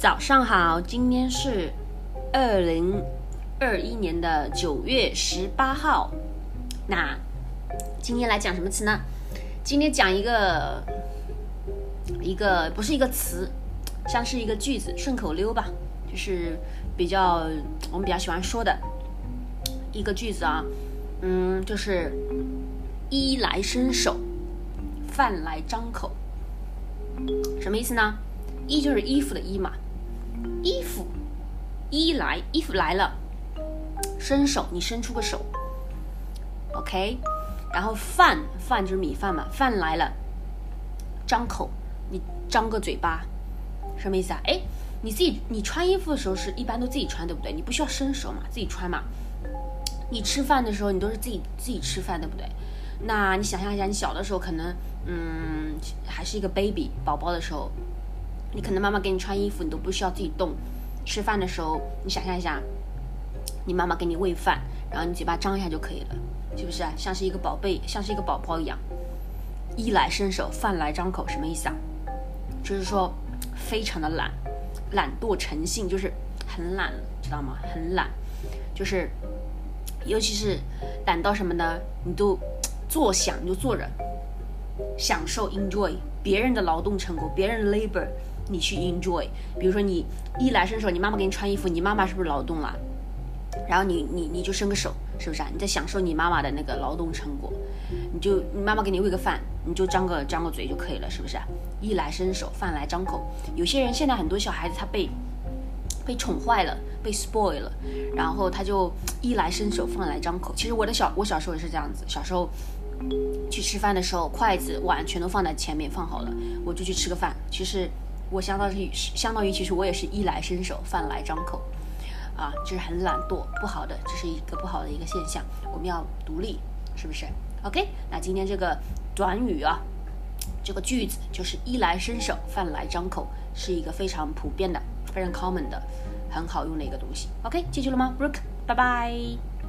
早上好，今天是二零二一年的九月十八号。那今天来讲什么词呢？今天讲一个一个不是一个词，像是一个句子，顺口溜吧，就是比较我们比较喜欢说的一个句子啊。嗯，就是衣来伸手，饭来张口，什么意思呢？衣就是衣服的衣嘛。衣服，衣来，衣服来了，伸手，你伸出个手，OK，然后饭，饭就是米饭嘛，饭来了，张口，你张个嘴巴，什么意思啊？哎，你自己，你穿衣服的时候是一般都自己穿，对不对？你不需要伸手嘛，自己穿嘛。你吃饭的时候，你都是自己自己吃饭，对不对？那你想象一下，你小的时候可能，嗯，还是一个 baby 宝宝的时候。你可能妈妈给你穿衣服，你都不需要自己动。吃饭的时候，你想象一下，你妈妈给你喂饭，然后你嘴巴张一下就可以了，是不是？像是一个宝贝，像是一个宝宝一样。衣来伸手，饭来张口，什么意思啊？就是说，非常的懒，懒惰成性，就是很懒，知道吗？很懒，就是，尤其是懒到什么呢？你都坐享，你就坐着，享受 enjoy 别人的劳动成果，别人 labor。你去 enjoy，比如说你衣来伸手，你妈妈给你穿衣服，你妈妈是不是劳动了？然后你你你就伸个手，是不是啊？你在享受你妈妈的那个劳动成果，你就你妈妈给你喂个饭，你就张个张个嘴就可以了，是不是？衣来伸手，饭来张口。有些人现在很多小孩子他被被宠坏了，被 spoil 了，然后他就衣来伸手，饭来张口。其实我的小我小时候也是这样子，小时候去吃饭的时候，筷子碗全都放在前面放好了，我就去吃个饭。其实。我相当于相当于，其实我也是衣来伸手，饭来张口，啊，就是很懒惰，不好的，这是一个不好的一个现象。我们要独立，是不是？OK，那今天这个短语啊，这个句子就是衣来伸手，饭来张口，是一个非常普遍的、非常 common 的、很好用的一个东西。OK，记住了吗？Brooke，拜拜。